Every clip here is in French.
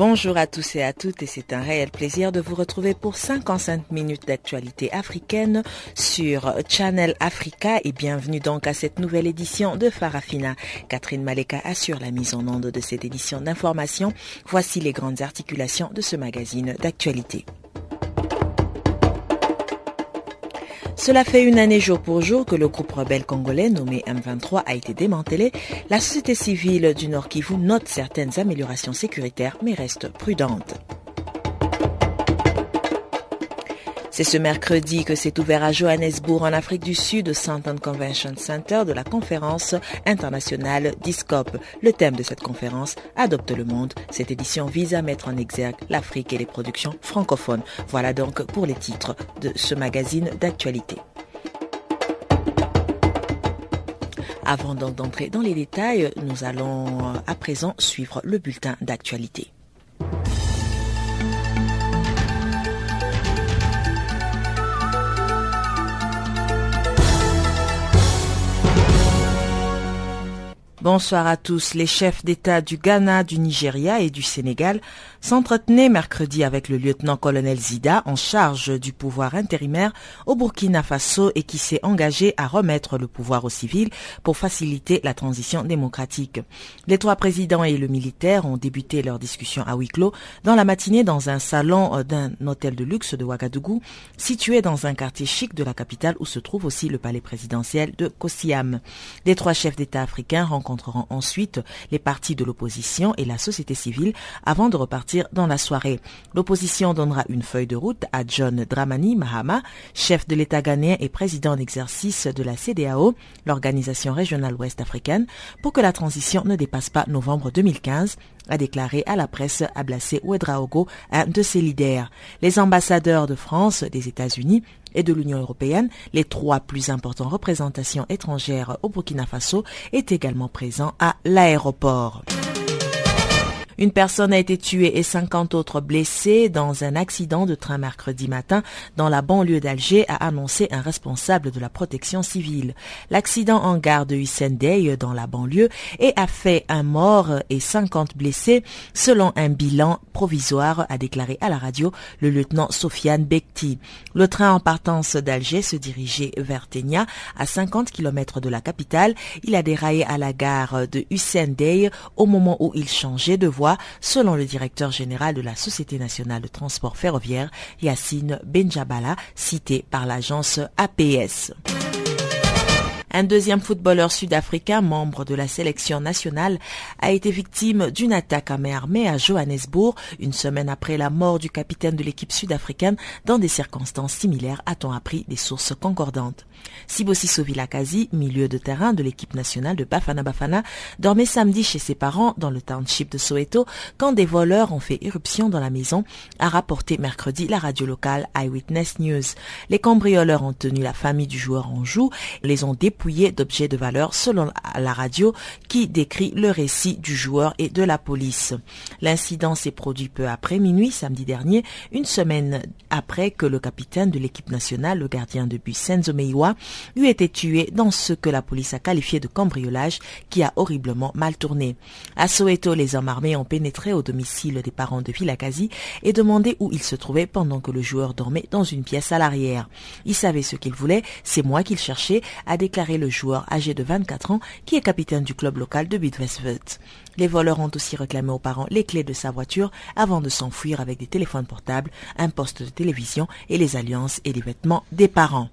Bonjour à tous et à toutes et c'est un réel plaisir de vous retrouver pour 55 minutes d'actualité africaine sur Channel Africa et bienvenue donc à cette nouvelle édition de Farafina. Catherine Maleka assure la mise en onde de cette édition d'information. Voici les grandes articulations de ce magazine d'actualité. Cela fait une année jour pour jour que le groupe rebelle congolais nommé M23 a été démantelé. La société civile du Nord Kivu note certaines améliorations sécuritaires mais reste prudente. C'est ce mercredi que s'est ouvert à Johannesburg, en Afrique du Sud, au Santon Convention Center de la conférence internationale DISCOP. Le thème de cette conférence, Adopte le monde. Cette édition vise à mettre en exergue l'Afrique et les productions francophones. Voilà donc pour les titres de ce magazine d'actualité. Avant d'entrer dans les détails, nous allons à présent suivre le bulletin d'actualité. Bonsoir à tous. Les chefs d'État du Ghana, du Nigeria et du Sénégal s'entretenaient mercredi avec le lieutenant-colonel Zida en charge du pouvoir intérimaire au Burkina Faso et qui s'est engagé à remettre le pouvoir aux civils pour faciliter la transition démocratique. Les trois présidents et le militaire ont débuté leur discussion à huis clos dans la matinée dans un salon d'un hôtel de luxe de Ouagadougou situé dans un quartier chic de la capitale où se trouve aussi le palais présidentiel de Kosiam. Les trois chefs d'État africains rencontreront ensuite les partis de l'opposition et la société civile avant de repartir dans la soirée. L'opposition donnera une feuille de route à John Dramani Mahama, chef de l'État ghanéen et président en exercice de la CDAO, l'organisation régionale ouest africaine, pour que la transition ne dépasse pas novembre 2015 a déclaré à la presse Ablassé Ouedraogo, un de ses leaders. Les ambassadeurs de France, des États-Unis et de l'Union européenne, les trois plus importantes représentations étrangères au Burkina Faso, est également présents à l'aéroport. Une personne a été tuée et 50 autres blessées dans un accident de train mercredi matin dans la banlieue d'Alger, a annoncé un responsable de la protection civile. L'accident en gare de Hussein Dey dans la banlieue et a fait un mort et 50 blessés selon un bilan provisoire, a déclaré à la radio le lieutenant Sofiane Bekti. Le train en partance d'Alger se dirigeait vers Tenia à 50 km de la capitale. Il a déraillé à la gare de Hussein Dey au moment où il changeait de voie selon le directeur général de la Société nationale de transport ferroviaire, Yassine Benjabala, cité par l'agence APS. Un deuxième footballeur sud-africain, membre de la sélection nationale, a été victime d'une attaque à main armée à Johannesburg une semaine après la mort du capitaine de l'équipe sud-africaine dans des circonstances similaires, a-t-on appris des sources concordantes. Sibosi Sovilakazi, milieu de terrain de l'équipe nationale de Bafana Bafana, dormait samedi chez ses parents dans le township de Soweto quand des voleurs ont fait irruption dans la maison, a rapporté mercredi la radio locale Eyewitness News. Les cambrioleurs ont tenu la famille du joueur en joue, les ont d'objets de valeur selon la radio qui décrit le récit du joueur et de la police. L'incident s'est produit peu après minuit samedi dernier, une semaine après que le capitaine de l'équipe nationale, le gardien de but Senzo Meiwa, eut été tué dans ce que la police a qualifié de cambriolage qui a horriblement mal tourné. À Soweto, les hommes armés ont pénétré au domicile des parents de Vilakazi et demandé où il se trouvait pendant que le joueur dormait dans une pièce à l'arrière. Il savait ce qu'il voulait, c'est moi qu'il cherchait, a déclaré le joueur âgé de 24 ans qui est capitaine du club local de Bidwestwood. Les voleurs ont aussi réclamé aux parents les clés de sa voiture avant de s'enfuir avec des téléphones portables, un poste de télévision et les alliances et les vêtements des parents.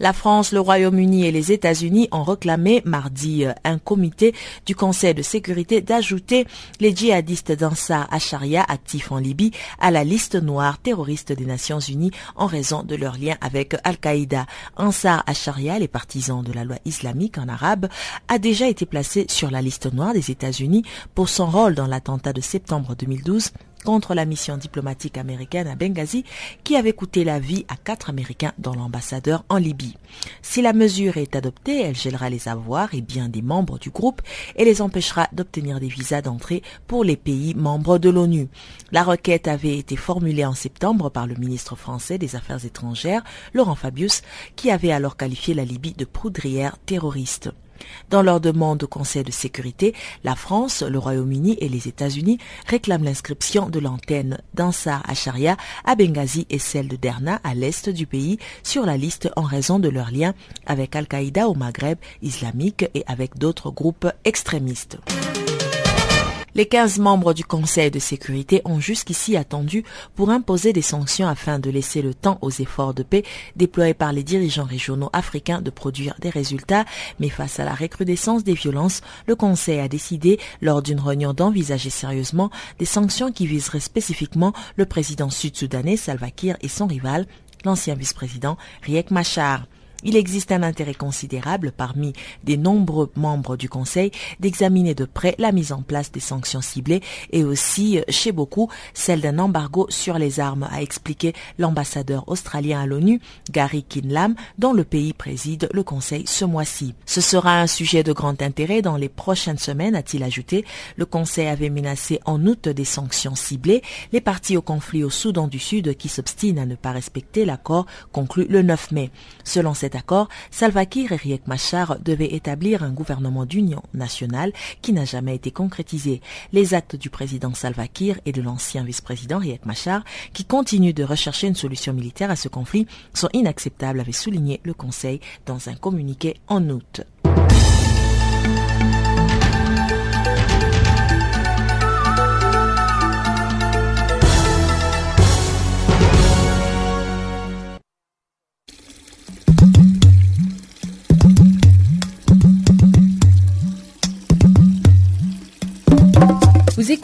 La France, le Royaume-Uni et les États-Unis ont réclamé mardi un comité du Conseil de sécurité d'ajouter les djihadistes d'Ansar Acharia actifs en Libye à la liste noire terroriste des Nations Unies en raison de leur lien avec Al-Qaïda. Ansar Acharia, les partisans de la loi islamique en arabe, a déjà été placé sur la liste noire des États-Unis pour son rôle dans l'attentat de septembre 2012 contre la mission diplomatique américaine à Benghazi qui avait coûté la vie à quatre Américains dont l'ambassadeur en Libye. Si la mesure est adoptée, elle gèlera les avoirs et biens des membres du groupe et les empêchera d'obtenir des visas d'entrée pour les pays membres de l'ONU. La requête avait été formulée en septembre par le ministre français des Affaires étrangères, Laurent Fabius, qui avait alors qualifié la Libye de poudrière terroriste. Dans leur demande au Conseil de sécurité, la France, le Royaume-Uni et les États-Unis réclament l'inscription de l'antenne d'Ansar Sharia à Benghazi et celle de Derna à l'est du pays sur la liste en raison de leur lien avec Al-Qaïda au Maghreb islamique et avec d'autres groupes extrémistes. Les 15 membres du Conseil de sécurité ont jusqu'ici attendu pour imposer des sanctions afin de laisser le temps aux efforts de paix déployés par les dirigeants régionaux africains de produire des résultats. Mais face à la recrudescence des violences, le Conseil a décidé, lors d'une réunion, d'envisager sérieusement des sanctions qui viseraient spécifiquement le président sud-soudanais Salva Kiir et son rival, l'ancien vice-président Riek Machar. Il existe un intérêt considérable parmi des nombreux membres du Conseil d'examiner de près la mise en place des sanctions ciblées et aussi, euh, chez beaucoup, celle d'un embargo sur les armes, a expliqué l'ambassadeur australien à l'ONU, Gary Kinlam, dont le pays préside le Conseil ce mois-ci. Ce sera un sujet de grand intérêt dans les prochaines semaines, a-t-il ajouté. Le Conseil avait menacé en août des sanctions ciblées les partis au conflit au Soudan du Sud qui s'obstinent à ne pas respecter l'accord conclu le 9 mai. Selon cet accord, Salva Kiir et Riek Machar devaient établir un gouvernement d'union nationale qui n'a jamais été concrétisé. Les actes du président Salva Kiir et de l'ancien vice-président Riek Machar, qui continuent de rechercher une solution militaire à ce conflit, sont inacceptables, avait souligné le Conseil dans un communiqué en août.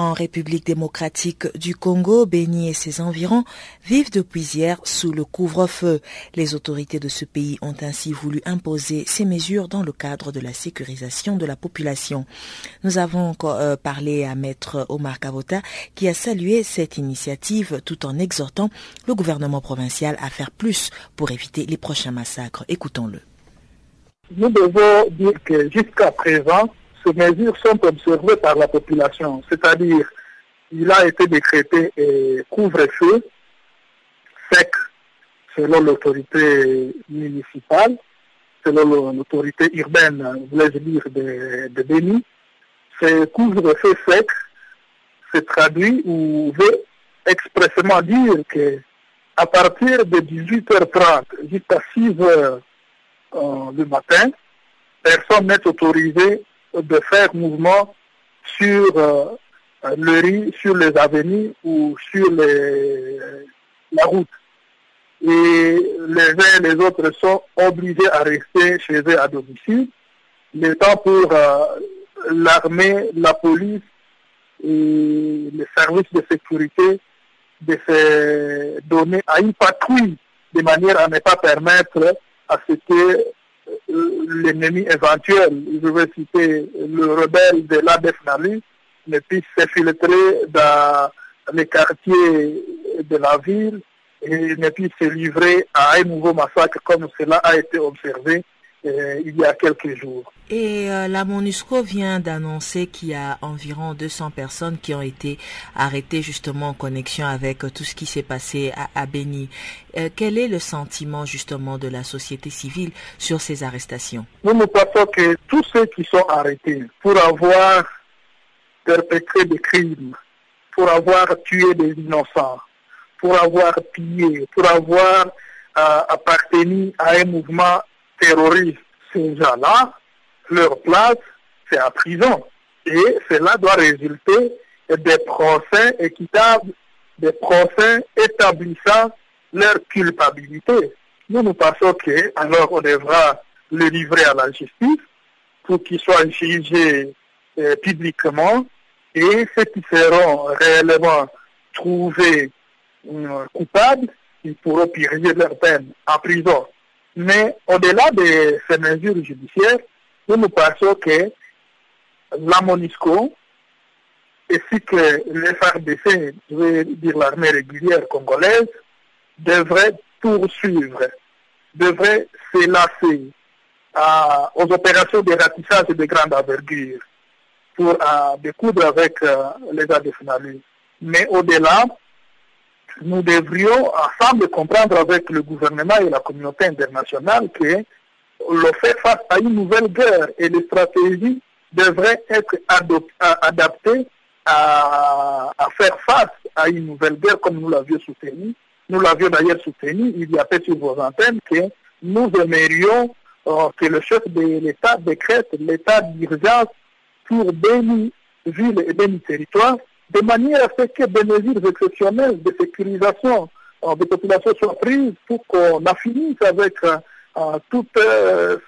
En République démocratique du Congo, Béni et ses environs vivent depuis hier sous le couvre-feu. Les autorités de ce pays ont ainsi voulu imposer ces mesures dans le cadre de la sécurisation de la population. Nous avons euh, parlé à Maître Omar Kavota qui a salué cette initiative tout en exhortant le gouvernement provincial à faire plus pour éviter les prochains massacres. Écoutons-le. Nous devons dire que jusqu'à présent, ces mesures sont observées par la population, c'est-à-dire il a été décrété couvre-feu sec selon l'autorité municipale, selon l'autorité urbaine, voulais-je dire, de, de Béni. Ce couvre-feu sec se traduit ou veut expressément dire que à partir de 18h30 jusqu'à 6h euh, du matin, personne n'est autorisé de faire mouvement sur euh, le riz, sur les avenues ou sur la route. Et les uns et les autres sont obligés à rester chez eux à domicile, le temps pour euh, l'armée, la police et les services de sécurité de se donner à une patrouille de manière à ne pas permettre à ce que l'ennemi éventuel, je vais citer le rebelle de l'ADF Nali, ne puisse s'infiltrer dans les quartiers de la ville et ne puisse se livrer à un nouveau massacre comme cela a été observé euh, il y a quelques jours. Et euh, la MONUSCO vient d'annoncer qu'il y a environ 200 personnes qui ont été arrêtées justement en connexion avec euh, tout ce qui s'est passé à, à Béni. quel est le sentiment justement de la société civile sur ces arrestations? Nous nous pensons que tous ceux qui sont arrêtés pour avoir perpétré des crimes, pour avoir tué des innocents, pour avoir pillé, pour avoir appartenu à un mouvement terroristes, ces gens-là, leur place, c'est à prison. Et cela doit résulter des procès équitables, des procès établissant leur culpabilité. Nous nous pensons que alors on devra le livrer à la justice pour qu'ils soient jugés euh, publiquement et ceux qui seront réellement trouvés euh, coupables, ils pourront purger leur peine en prison. Mais au-delà de ces mesures judiciaires, nous nous pensons que la MONUSCO, ainsi que l'FRDC, je veux dire l'armée régulière congolaise, devrait poursuivre, devrait s'élasser aux opérations de ratissage de grande envergure pour découdre avec euh, les adéfinalistes. Mais au-delà, nous devrions ensemble comprendre avec le gouvernement et la communauté internationale que l'on fait face à une nouvelle guerre et les stratégies devraient être adaptées à, faire face à une nouvelle guerre comme nous l'avions soutenu. Nous l'avions d'ailleurs soutenu il y a peu sur vos antennes que nous aimerions euh, que le chef de l'État décrète l'état d'urgence pour Béni villes et Béni territoires de manière à ce que des mesures exceptionnelles de sécurisation euh, des populations soient prises pour qu'on finisse avec euh, toutes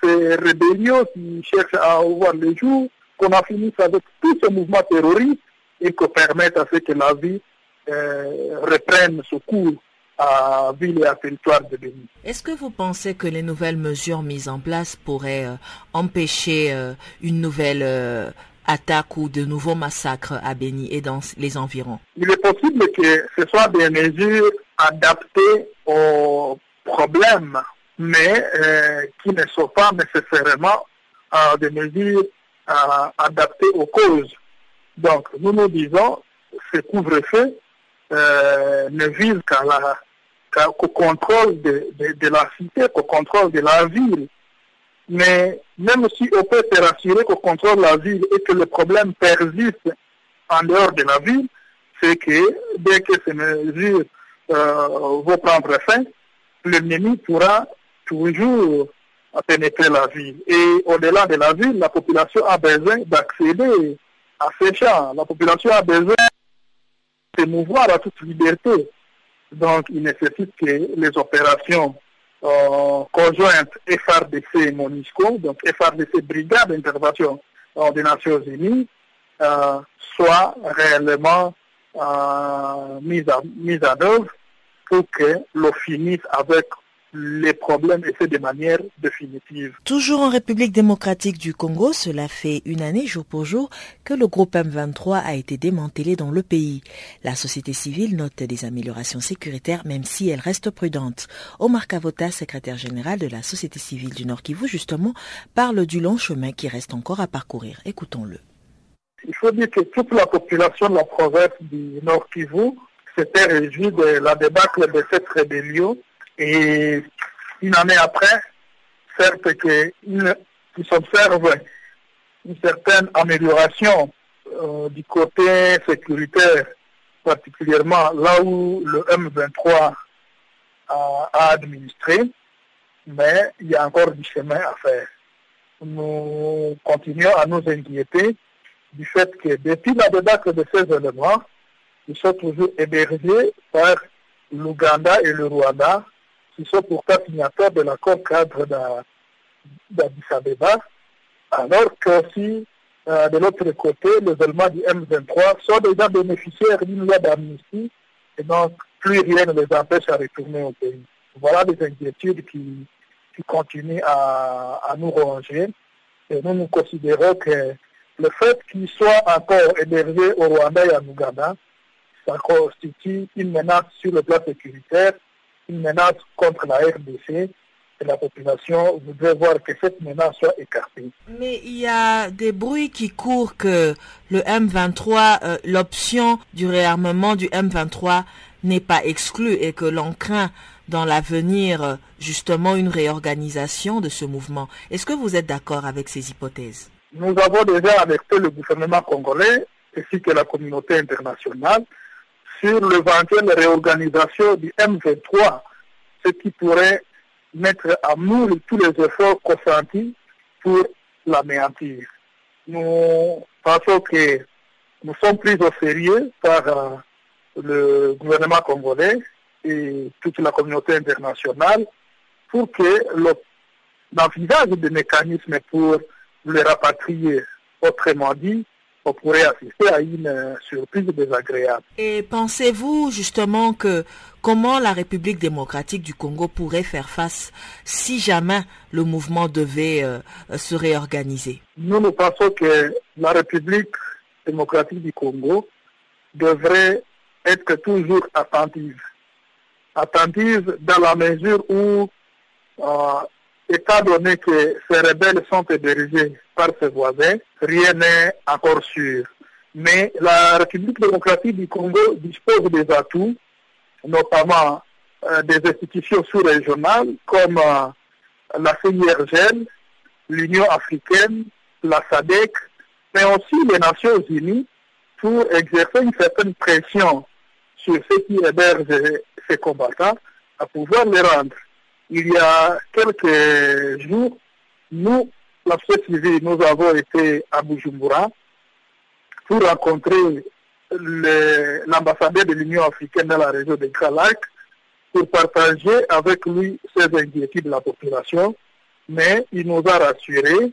ces rébellions qui cherchent à avoir le jour, qu'on finisse avec tous ces mouvements terroristes et qu'on permette à ce que la vie reprenne ce cours à ville et à territoire de Béni. Est-ce que vous pensez que les nouvelles mesures mises en place pourraient euh, empêcher euh, une nouvelle euh, attaque ou de nouveaux massacres à Béni et dans les environs Il est possible que ce soit des mesures adaptées aux problèmes, mais qui ne sont pas nécessairement des mesures adaptées aux causes. Donc, nous nous disons, ce couvre-feu ne vise qu'au contrôle de, de, la cité, qu'au contrôle de la ville. Mais même si on peut se rassurer qu'au contrôle la ville et que le problème persiste en dehors de la ville, c'est que dès que ces mesures euh, vont prendre fin, l'ennemi pourra toujours pénétrer la ville. Et au-delà de la ville, la population a besoin d'accéder à ces champs. La population a besoin de se mouvoir à toute liberté. Donc, il nécessite que les opérations euh, conjointes FRDC et MONUSCO, donc FRDC Brigade d'intervention euh, des Nations Unies, euh, soient réellement mises, à, mise en œuvre pour que l'on finisse avec les problèmes et c'est de manière définitive. Toujours en République démocratique du Congo, cela fait une année jour pour jour que le groupe M23 a été démantelé dans le pays. La société civile note des améliorations sécuritaires même si elle reste prudente. Omar Kavota, secrétaire général de la société civile du Nord Kivu, justement, parle du long chemin qui reste encore à parcourir. Écoutons-le. Il faut dire que toute la population de la province du Nord Kivu s'était réjouie de la débâcle de cette rébellion et une année après, certes qu'il s'observe une certaine amélioration euh, du côté sécuritaire, particulièrement là où le M23 a, a, administré, mais il y a encore du chemin à faire. Nous continuons à nous inquiéter du fait que depuis la débâcle de ces éléments, ils sont toujours hébergés par l'Ouganda et le Rwanda qui sont pourtant signataires de l'accord cadre d'Addis Abeba, alors que euh, de l'autre côté, les Allemands du M23 sont déjà bénéficiaires d'une loi d'amnistie et donc plus rien ne les empêche à retourner au pays. Voilà des inquiétudes qui, qui continuent à, à nous ronger et nous nous considérons que le fait qu'ils soient encore hébergés au Rwanda et en Ouganda, ça constitue une menace sur le plan sécuritaire une menace contre la RDC et la population voudrait voir que cette menace soit écartée. Mais il y a des bruits qui courent que le M23, euh, l'option du réarmement du M23 n'est pas exclue et que l'on craint dans l'avenir euh, justement une réorganisation de ce mouvement. Est-ce que vous êtes d'accord avec ces hypothèses? Nous avons déjà alerté le gouvernement congolais ainsi que la communauté internationale sur l'éventuelle réorganisation du M23, ce qui pourrait mettre à moule tous les efforts consentis pour l'anéantir. Nous pensons que nous sommes pris au sérieux par euh, le gouvernement congolais et toute la communauté internationale pour que l'envisage des mécanismes pour le rapatrier, autrement dit, on pourrait assister à une euh, surprise désagréable. Et pensez-vous justement que comment la République démocratique du Congo pourrait faire face si jamais le mouvement devait euh, se réorganiser? Nous, nous pensons que la République démocratique du Congo devrait être toujours attentive. Attentive dans la mesure où, euh, étant donné que ces rebelles sont hébergés par ses voisins, rien n'est encore sûr. Mais la République démocratique du Congo dispose des atouts, notamment euh, des institutions sous-régionales comme euh, la CIRGL, l'Union africaine, la SADEC, mais aussi les Nations unies pour exercer une certaine pression sur ceux qui hébergent ces combattants à pouvoir les rendre. Il y a quelques jours, nous, la société civile, nous avons été à Bujumbura pour rencontrer l'ambassadeur de l'Union africaine dans la région de Kalak pour partager avec lui ses inquiétudes de la population. Mais il nous a rassurés.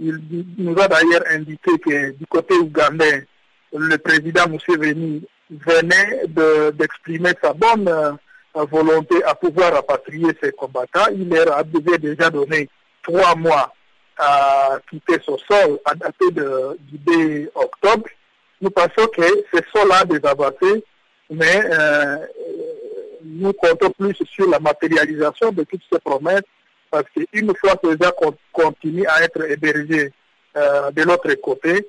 Il nous a d'ailleurs indiqué que du côté ougandais, le président Museveni venait d'exprimer sa bonne volonté à pouvoir rapatrier ses combattants. Il leur avait déjà donné trois mois à quitter son sol à dater de, du 2 octobre. Nous pensons que ce sont là des avancées, mais euh, nous comptons plus sur la matérialisation de toutes ces promesses parce qu'une fois que les gens continuent à être hébergés euh, de l'autre côté,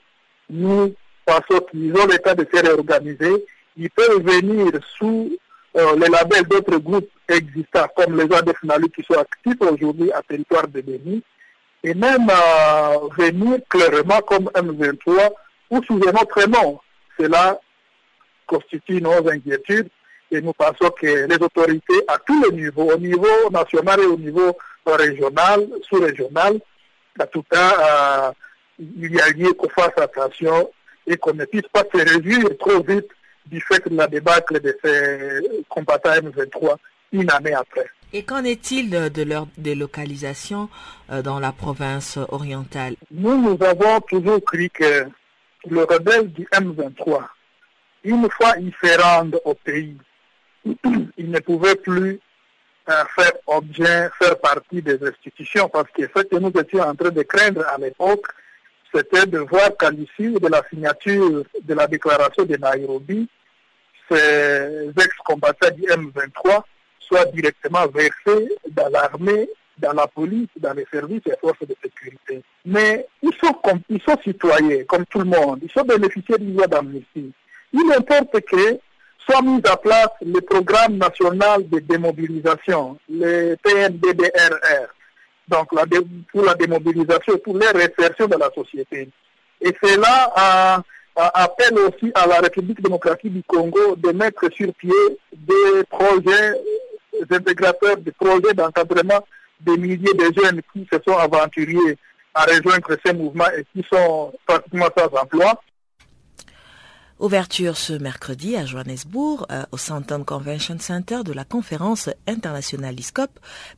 nous pensons qu'ils ont l'état de se réorganiser. Ils peuvent venir sous euh, les labels d'autres groupes existants, comme les ADF qui sont actifs aujourd'hui à territoire de Béni, et même euh, venir clairement comme M23 ou sous un autre nom. Cela constitue nos inquiétudes et nous pensons que les autorités à tous les niveaux, au niveau national et au niveau régional, sous-régional, en tout cas, euh, il y a lieu qu'on fasse attention et qu'on ne puisse pas se réduire trop vite du fait de la débâcle de ces combattants M23 une année après. Et qu'en est-il de leur délocalisation euh, dans la province orientale? Nous, nous avons toujours cru que le rebelle du M23, une fois il se rend au pays, il ne pouvait plus euh, faire objet, faire partie des institutions, parce que ce que nous étions en train de craindre à l'époque, c'était de voir qu'à l'issue de la signature de la déclaration de Nairobi, ces ex-combattants du M23 soient directement versés dans l'armée, dans la police, dans les services et forces de sécurité. Mais ils sont, citoyens, comme tout le monde. Ils sont bénéficiaires d'une loi d'amnistie. Il importe que soit mis à place le programme national de démobilisation, le PNDDRR, donc pour la démobilisation, pour les réinsertion de la société. Et cela appelle aussi à la République démocratique du Congo de mettre sur pied des projets intégrateurs, des projets d'encadrement des milliers de jeunes qui se sont aventuriers à rejoindre ces mouvements et qui sont pratiquement sans emploi. Ouverture ce mercredi à Johannesburg, euh, au Santon Convention Center de la conférence internationale ISCOP.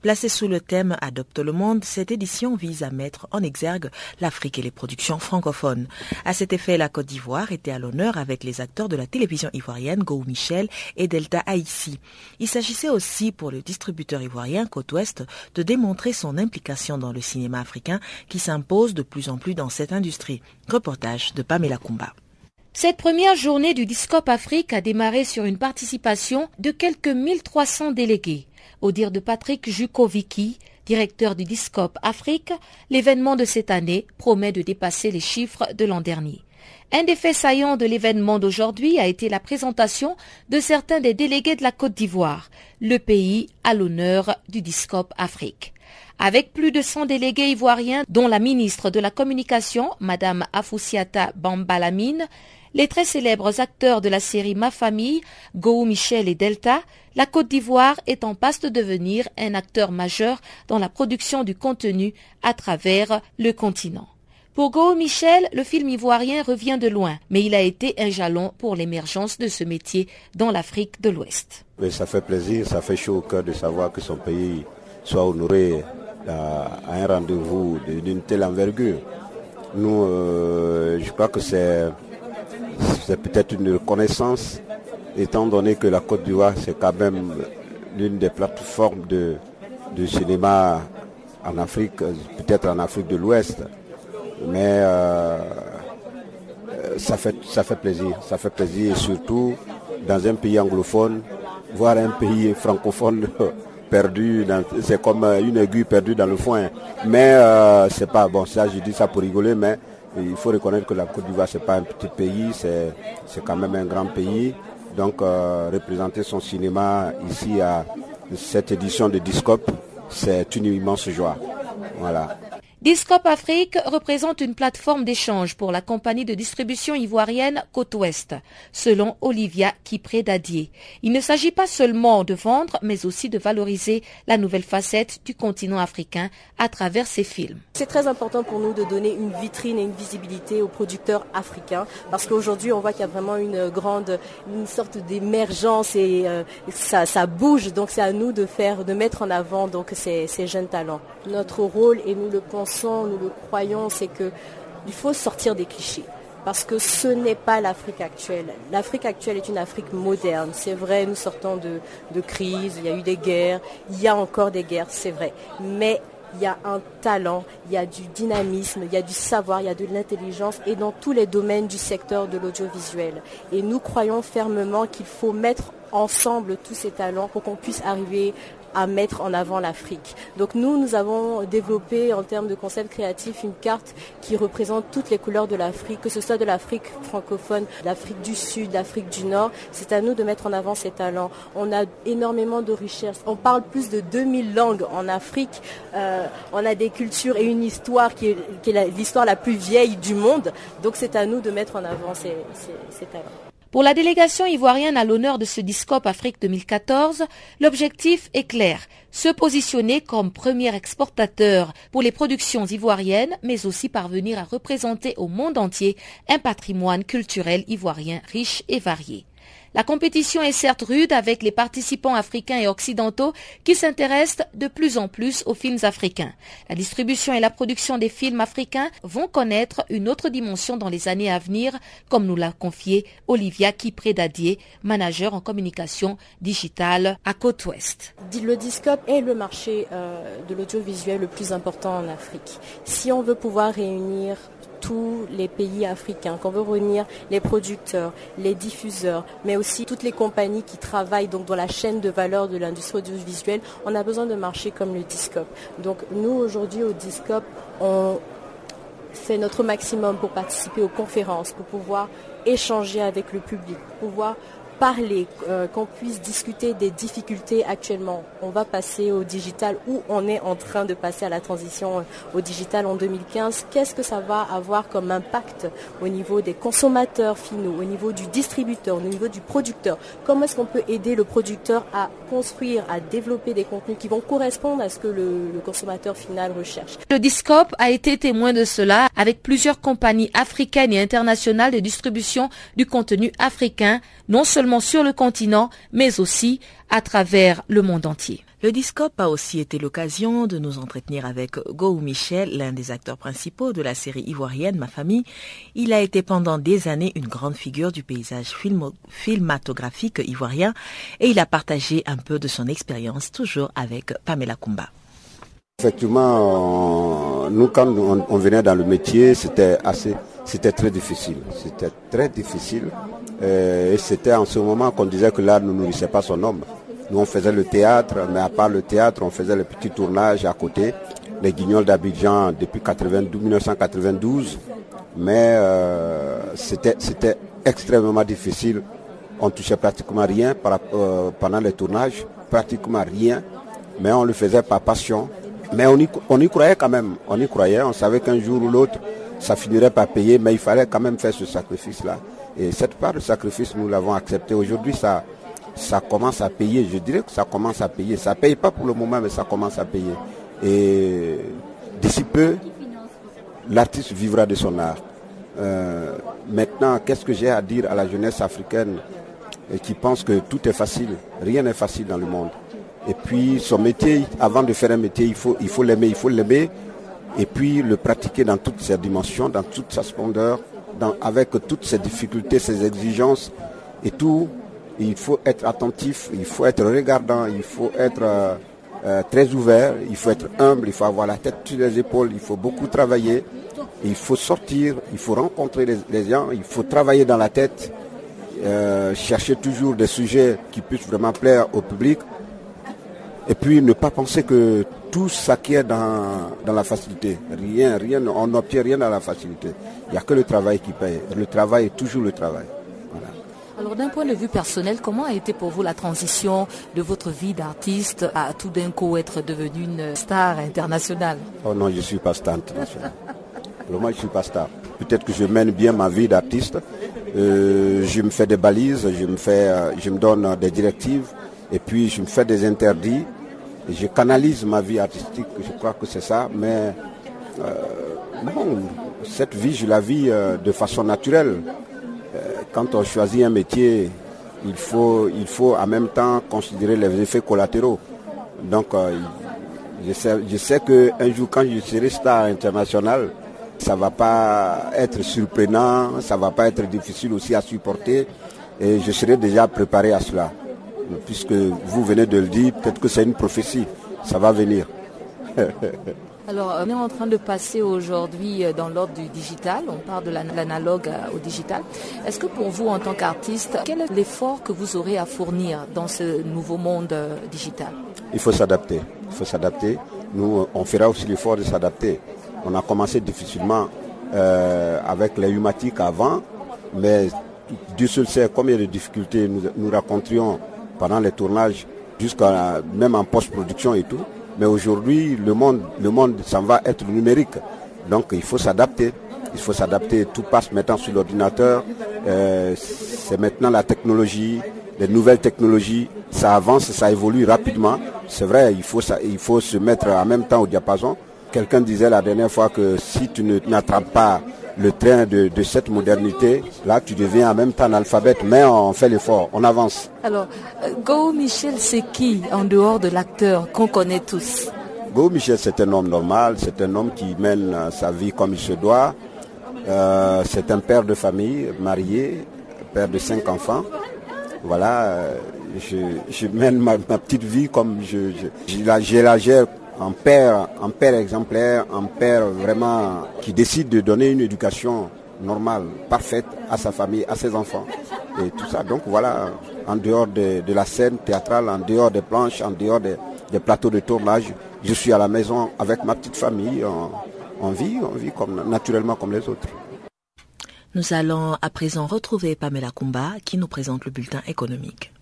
Placée sous le thème Adopte le monde, cette édition vise à mettre en exergue l'Afrique et les productions francophones. À cet effet, la Côte d'Ivoire était à l'honneur avec les acteurs de la télévision ivoirienne Go Michel et Delta Haïti. Il s'agissait aussi pour le distributeur ivoirien Côte Ouest de démontrer son implication dans le cinéma africain qui s'impose de plus en plus dans cette industrie. Reportage de Pamela Kumba. Cette première journée du Discop Afrique a démarré sur une participation de quelques 1300 délégués. Au dire de Patrick Jukovicki, directeur du Discop Afrique, l'événement de cette année promet de dépasser les chiffres de l'an dernier. Un des faits saillants de l'événement d'aujourd'hui a été la présentation de certains des délégués de la Côte d'Ivoire, le pays à l'honneur du Discop Afrique. Avec plus de 100 délégués ivoiriens, dont la ministre de la Communication, Madame Afoussiata Bambalamine, les très célèbres acteurs de la série Ma Famille, Go Michel et Delta, la Côte d'Ivoire est en passe de devenir un acteur majeur dans la production du contenu à travers le continent. Pour Go Michel, le film ivoirien revient de loin, mais il a été un jalon pour l'émergence de ce métier dans l'Afrique de l'Ouest. ça fait plaisir, ça fait chaud au cœur de savoir que son pays soit honoré à un rendez-vous d'une telle envergure. Nous, euh, je crois que c'est peut-être une reconnaissance, étant donné que la Côte d'Ivoire, c'est quand même l'une des plateformes de, cinéma en Afrique, peut-être en Afrique de l'Ouest. Mais euh, ça, fait, ça fait plaisir. Ça fait plaisir et surtout dans un pays anglophone, voir un pays francophone perdu, c'est comme une aiguille perdue dans le foin. Mais euh, c'est pas bon, ça je dis ça pour rigoler, mais il faut reconnaître que la Côte d'Ivoire c'est pas un petit pays, c'est quand même un grand pays. Donc euh, représenter son cinéma ici à cette édition de Discop, c'est une immense joie. Voilà. Discop Afrique représente une plateforme d'échange pour la compagnie de distribution ivoirienne Côte Ouest, selon Olivia Kipré Dadier. Il ne s'agit pas seulement de vendre, mais aussi de valoriser la nouvelle facette du continent africain à travers ses films. C'est très important pour nous de donner une vitrine et une visibilité aux producteurs africains, parce qu'aujourd'hui on voit qu'il y a vraiment une grande, une sorte d'émergence et euh, ça, bouge. Donc c'est à nous de faire, de mettre en avant donc ces, ces jeunes talents. Notre rôle, et nous le pensons nous le croyons, c'est qu'il faut sortir des clichés. Parce que ce n'est pas l'Afrique actuelle. L'Afrique actuelle est une Afrique moderne. C'est vrai, nous sortons de, de crise, il y a eu des guerres, il y a encore des guerres, c'est vrai. Mais il y a un talent, il y a du dynamisme, il y a du savoir, il y a de l'intelligence et dans tous les domaines du secteur de l'audiovisuel. Et nous croyons fermement qu'il faut mettre ensemble tous ces talents pour qu'on puisse arriver à mettre en avant l'Afrique. Donc nous, nous avons développé en termes de concept créatif une carte qui représente toutes les couleurs de l'Afrique, que ce soit de l'Afrique francophone, l'Afrique du Sud, l'Afrique du Nord. C'est à nous de mettre en avant ces talents. On a énormément de richesses. On parle plus de 2000 langues en Afrique. Euh, on a des cultures et une histoire qui est, l'histoire la plus vieille du monde. Donc c'est à nous de mettre en avant ces talents. Pour la délégation ivoirienne à l'honneur de ce Discope Afrique 2014, l'objectif est clair, se positionner comme premier exportateur pour les productions ivoiriennes, mais aussi parvenir à représenter au monde entier un patrimoine culturel ivoirien riche et varié. La compétition est certes rude avec les participants africains et occidentaux qui s'intéressent de plus en plus aux films africains. La distribution et la production des films africains vont connaître une autre dimension dans les années à venir, comme nous l'a confié Olivia Kipré-Dadier, manager en communication digitale à Côte Ouest. Le Discope est le marché euh, de l'audiovisuel le plus important en Afrique. Si on veut pouvoir réunir tous les pays africains, qu'on veut réunir les producteurs, les diffuseurs, mais aussi toutes les compagnies qui travaillent dans la chaîne de valeur de l'industrie audiovisuelle, on a besoin de marchés comme le Discop. Donc nous aujourd'hui au Discop, on fait notre maximum pour participer aux conférences, pour pouvoir échanger avec le public, pour pouvoir parler, euh, qu'on puisse discuter des difficultés actuellement. On va passer au digital ou on est en train de passer à la transition euh, au digital en 2015. Qu'est-ce que ça va avoir comme impact au niveau des consommateurs finaux, au niveau du distributeur, au niveau du producteur? Comment est-ce qu'on peut aider le producteur à construire, à développer des contenus qui vont correspondre à ce que le, le consommateur final recherche? Le Discope a été témoin de cela avec plusieurs compagnies africaines et internationales de distribution du contenu africain, non seulement sur le continent, mais aussi à travers le monde entier. Le Discope a aussi été l'occasion de nous entretenir avec Go Michel, l'un des acteurs principaux de la série ivoirienne Ma famille. Il a été pendant des années une grande figure du paysage filmatographique ivoirien et il a partagé un peu de son expérience toujours avec Pamela Kumba. Effectivement, nous quand on venait dans le métier, c'était assez, c'était très difficile. C'était très difficile euh, et c'était en ce moment qu'on disait que l'art ne nourrissait pas son homme. Nous, on faisait le théâtre, mais à part le théâtre, on faisait les petits tournages à côté, les guignols d'Abidjan depuis 1992. Mais euh, c'était extrêmement difficile. On touchait pratiquement rien euh, pendant les tournages, pratiquement rien. Mais on le faisait par passion. Mais on y, on y croyait quand même. On y croyait. On savait qu'un jour ou l'autre, ça finirait par payer. Mais il fallait quand même faire ce sacrifice-là. Et cette part de sacrifice, nous l'avons accepté. Aujourd'hui, ça, ça commence à payer. Je dirais que ça commence à payer. Ça ne paye pas pour le moment, mais ça commence à payer. Et d'ici peu, l'artiste vivra de son art. Euh, maintenant, qu'est-ce que j'ai à dire à la jeunesse africaine qui pense que tout est facile? Rien n'est facile dans le monde. Et puis, son métier, avant de faire un métier, il faut il faut l'aimer. Il faut l'aimer et puis le pratiquer dans toutes ses dimensions, dans toute sa splendeur, avec toutes ses difficultés, ses exigences et tout. Il faut être attentif, il faut être regardant, il faut être euh, euh, très ouvert, il faut être humble, il faut avoir la tête sur les épaules, il faut beaucoup travailler, il faut sortir, il faut rencontrer les, gens, il faut travailler dans la tête, euh, chercher toujours des sujets qui puissent vraiment plaire au public. Et puis ne pas penser que tout s'acquiert dans, dans la facilité. Rien, rien, on n'obtient rien dans la facilité. Il n'y a que le travail qui paye. Le travail est toujours le travail. Alors d'un point de vue personnel, comment a été pour vous la transition de votre vie d'artiste à tout d'un coup être devenu une star internationale? Oh non, je ne suis pas star international. moi, je ne suis pas star. Peut-être que je mène bien ma vie d'artiste. Euh, je me fais des balises, je me, fais, euh, je me donne des directives et puis je me fais des interdits. Je canalise ma vie artistique, je crois que c'est ça. Mais euh, non, cette vie, je la vis de façon naturelle quand on choisit un métier, il faut, il faut en même temps considérer les effets collatéraux. Donc, euh, je sais, je sais qu'un jour, quand je serai star international, ça ne va pas être surprenant, ça ne va pas être difficile aussi à supporter. Et je serai déjà préparé à cela. Puisque vous venez de le dire, peut-être que c'est une prophétie. Ça va venir. Alors, on est en train de passer aujourd'hui euh, dans l'ordre du digital. On part de l'analogue euh, au digital. Est-ce que pour vous, en tant qu'artiste, quel est l'effort que vous aurez à fournir dans ce nouveau monde euh, digital? Il faut s'adapter. Il faut s'adapter. Nous, on fera aussi l'effort de s'adapter. On a commencé difficilement avec les humatiques avant, mais Dieu seul sait combien de difficultés nous, nous pendant les tournages, jusqu'à même en post-production et tout. Mais aujourd'hui, le monde, le monde, ça va être numérique. Donc il faut s'adapter. Il faut s'adapter. Tout passe maintenant sur l'ordinateur. Euh, c'est maintenant la technologie, les nouvelles technologies. Ça avance, ça évolue rapidement. C'est vrai, il faut, il faut se mettre en même temps au diapason. Quelqu'un disait la dernière fois que si tu n'attrapes pas le train de, cette modernité, là tu deviens en même temps analphabète, mais on fait l'effort, on avance. Alors, euh, Go Michel, c'est qui en dehors de l'acteur qu'on connaît tous? Go Michel, c'est un homme normal, c'est un homme qui mène euh, sa vie comme il se doit. Euh, c'est un père de famille, marié, père de cinq enfants. Voilà, je, mène ma, petite vie comme je, je, je la gère un père, un père exemplaire, un père vraiment qui décide de donner une éducation normale, parfaite à sa famille, à ses enfants et tout ça. Donc voilà, en dehors de, la scène théâtrale, en dehors des planches, en dehors des, plateaux de tournage, je suis à la maison avec ma petite famille. On, vit, on vit comme, naturellement comme les autres. Nous allons à présent retrouver Pamela Kumba qui nous présente le bulletin économique.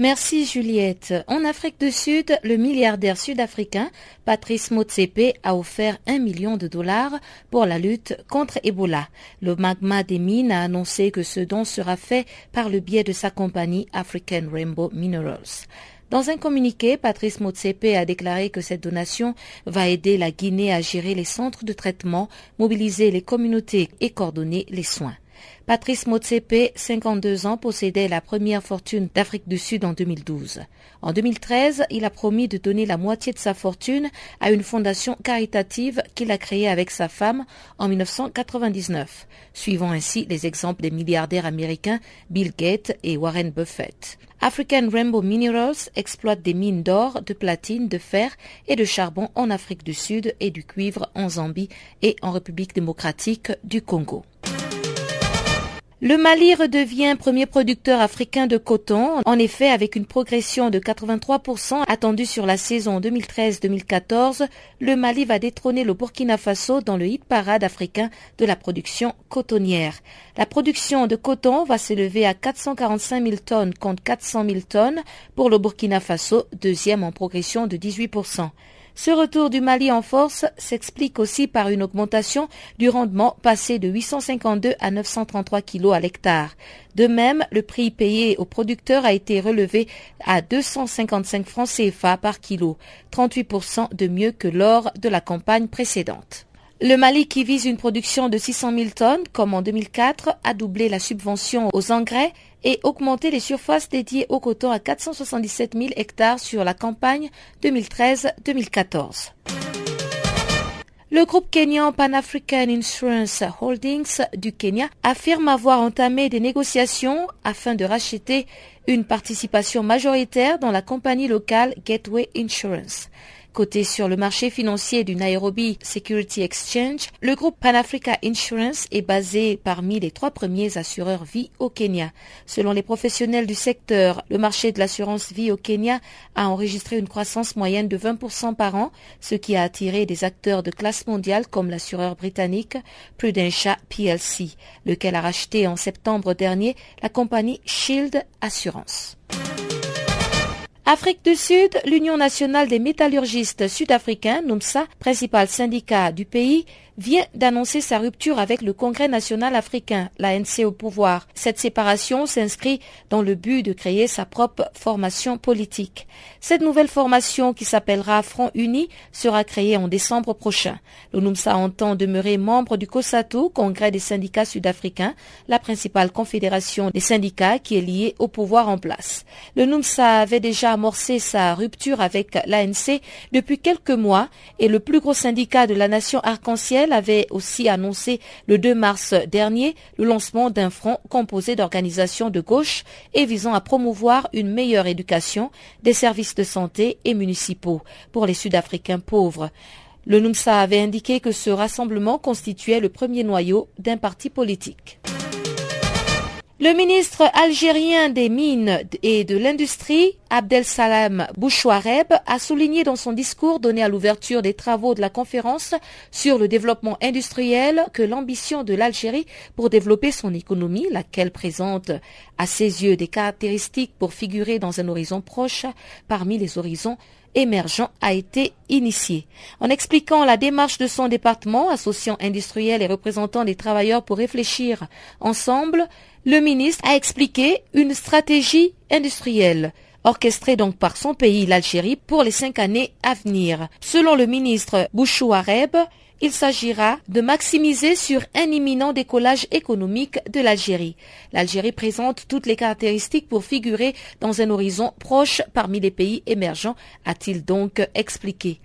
Merci Juliette. En Afrique du Sud, le milliardaire sud-africain Patrice Motsepe a offert un million de dollars pour la lutte contre Ebola. Le magma des mines a annoncé que ce don sera fait par le biais de sa compagnie African Rainbow Minerals. Dans un communiqué, Patrice Motsepe a déclaré que cette donation va aider la Guinée à gérer les centres de traitement, mobiliser les communautés et coordonner les soins. Patrice Motsepe, 52 ans, possédait la première fortune d'Afrique du Sud en 2012. En 2013, il a promis de donner la moitié de sa fortune à une fondation caritative qu'il a créée avec sa femme en 1999, suivant ainsi les exemples des milliardaires américains Bill Gates et Warren Buffett. African Rainbow Minerals exploite des mines d'or, de platine, de fer et de charbon en Afrique du Sud et du cuivre en Zambie et en République démocratique du Congo. Le Mali redevient premier producteur africain de coton. En effet, avec une progression de 83% attendue sur la saison 2013-2014, le Mali va détrôner le Burkina Faso dans le hit parade africain de la production cotonnière. La production de coton va s'élever à 445 000 tonnes contre 400 000 tonnes pour le Burkina Faso, deuxième en progression de 18%. Ce retour du Mali en force s'explique aussi par une augmentation du rendement passé de 852 à 933 kg à l'hectare. De même, le prix payé aux producteurs a été relevé à 255 francs CFA par kilo, 38% de mieux que lors de la campagne précédente. Le Mali, qui vise une production de 600 000 tonnes, comme en 2004, a doublé la subvention aux engrais et augmenté les surfaces dédiées au coton à 477 000 hectares sur la campagne 2013-2014. Le groupe kenyan Pan African Insurance Holdings du Kenya affirme avoir entamé des négociations afin de racheter une participation majoritaire dans la compagnie locale Gateway Insurance. Côté sur le marché financier du Nairobi Security Exchange, le groupe Pan-Africa Insurance est basé parmi les trois premiers assureurs vie au Kenya. Selon les professionnels du secteur, le marché de l'assurance vie au Kenya a enregistré une croissance moyenne de 20% par an, ce qui a attiré des acteurs de classe mondiale comme l'assureur britannique Prudential PLC, lequel a racheté en septembre dernier la compagnie Shield Assurance. Afrique du Sud, l'Union nationale des métallurgistes sud-africains, NUMSA, principal syndicat du pays, vient d'annoncer sa rupture avec le Congrès national africain, l'ANC au pouvoir. Cette séparation s'inscrit dans le but de créer sa propre formation politique. Cette nouvelle formation, qui s'appellera Front Uni, sera créée en décembre prochain. Le NUMSA entend demeurer membre du COSATU, Congrès des syndicats sud-africains, la principale confédération des syndicats qui est liée au pouvoir en place. Le NUMSA avait déjà amorcé sa rupture avec l'ANC depuis quelques mois et le plus gros syndicat de la nation arc-en-ciel avait aussi annoncé le 2 mars dernier le lancement d'un front composé d'organisations de gauche et visant à promouvoir une meilleure éducation, des services de santé et municipaux pour les Sud-Africains pauvres. Le NUMSA avait indiqué que ce rassemblement constituait le premier noyau d'un parti politique. Le ministre algérien des Mines et de l'Industrie, Abdel Salam Bouchouareb, a souligné dans son discours donné à l'ouverture des travaux de la conférence sur le développement industriel que l'ambition de l'Algérie pour développer son économie, laquelle présente à ses yeux des caractéristiques pour figurer dans un horizon proche parmi les horizons émergents a été initié. En expliquant la démarche de son département, associant industriels et représentants des travailleurs pour réfléchir ensemble, le ministre a expliqué une stratégie industrielle orchestrée donc par son pays, l'Algérie, pour les cinq années à venir. Selon le ministre Bouchou Areb, il s'agira de maximiser sur un imminent décollage économique de l'Algérie. L'Algérie présente toutes les caractéristiques pour figurer dans un horizon proche parmi les pays émergents, a-t-il donc expliqué.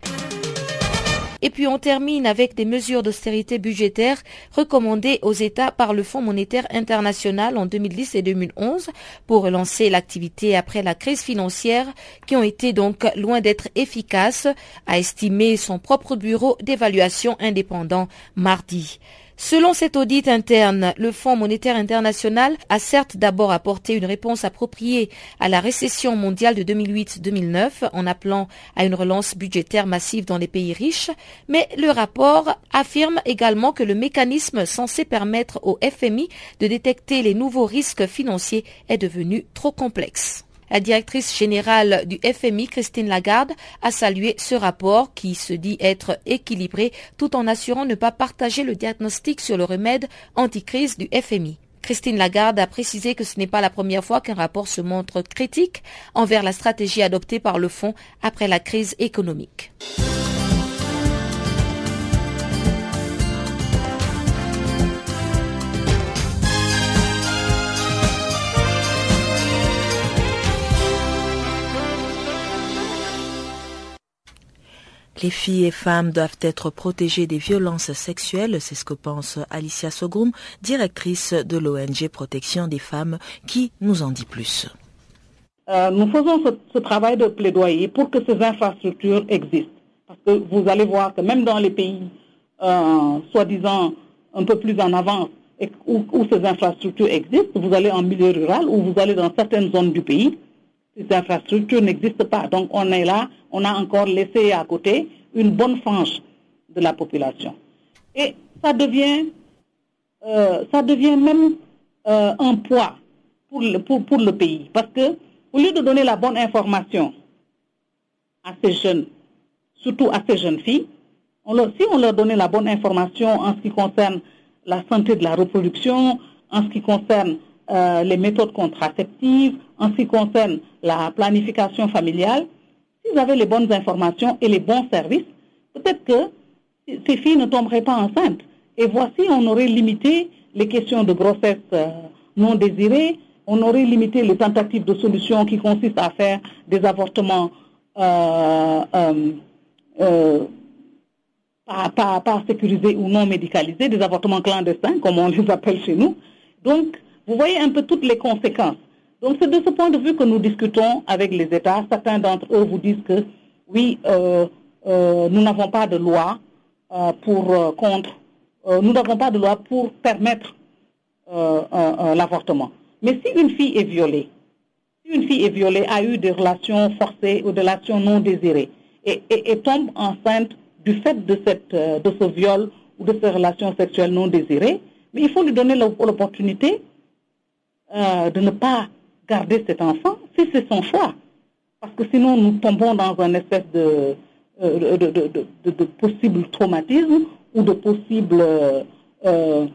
Et puis on termine avec des mesures d'austérité budgétaire recommandées aux États par le Fonds monétaire international en 2010 et 2011 pour relancer l'activité après la crise financière qui ont été donc loin d'être efficaces, a estimé son propre bureau d'évaluation indépendant mardi. Selon cet audit interne, le Fonds monétaire international a certes d'abord apporté une réponse appropriée à la récession mondiale de 2008-2009 en appelant à une relance budgétaire massive dans les pays riches, mais le rapport affirme également que le mécanisme censé permettre au FMI de détecter les nouveaux risques financiers est devenu trop complexe. La directrice générale du FMI, Christine Lagarde, a salué ce rapport qui se dit être équilibré tout en assurant ne pas partager le diagnostic sur le remède anticrise du FMI. Christine Lagarde a précisé que ce n'est pas la première fois qu'un rapport se montre critique envers la stratégie adoptée par le Fonds après la crise économique. Les filles et femmes doivent être protégées des violences sexuelles, c'est ce que pense Alicia Sogroum, directrice de l'ONG Protection des femmes, qui nous en dit plus. Euh, nous faisons ce, travail de plaidoyer pour que ces infrastructures existent. Parce que vous allez voir que même dans les pays euh, soi-disant un peu plus en avance où, où, ces infrastructures existent, vous allez en milieu rural ou vous allez dans certaines zones du pays, ces infrastructures n'existent pas. Donc on est là, on a encore laissé à côté une bonne frange de la population. Et ça devient, euh, ça devient même euh, un poids pour le, pays. Parce que au lieu de donner la bonne information à ces jeunes, surtout à ces jeunes filles, si on leur donnait la bonne information en ce qui concerne la santé de la reproduction, en ce qui concerne euh, les méthodes contraceptives, en ce qui concerne la planification familiale, s'ils avaient les bonnes informations et les bons services, peut-être que ces filles ne tomberaient pas enceintes. Et voici, on aurait limité les questions de grossesse euh, non désirées, on aurait limité les tentatives de solution qui consistent à faire des avortements euh, euh, pas, pas, sécurisés ou non médicalisés, des avortements clandestins, comme on les appelle chez nous. Donc, vous voyez un peu toutes les conséquences. Donc, c'est de ce point de vue que nous discutons avec les États. Certains d'entre eux vous disent que oui, nous n'avons pas de loi pour contre euh, nous n'avons pas de loi pour permettre euh, l'avortement. Mais si une fille est violée, si une fille est violée, a eu des relations forcées ou des relations non désirées et, tombe enceinte du fait de, cette, euh, de ce viol ou de ces relations sexuelles non désirées, mais il faut lui donner l'opportunité de ne pas garder cet enfant si c'est son choix. Parce que sinon, nous tombons dans un espèce de, de, de, de possible traumatisme ou de possibles euh, euh,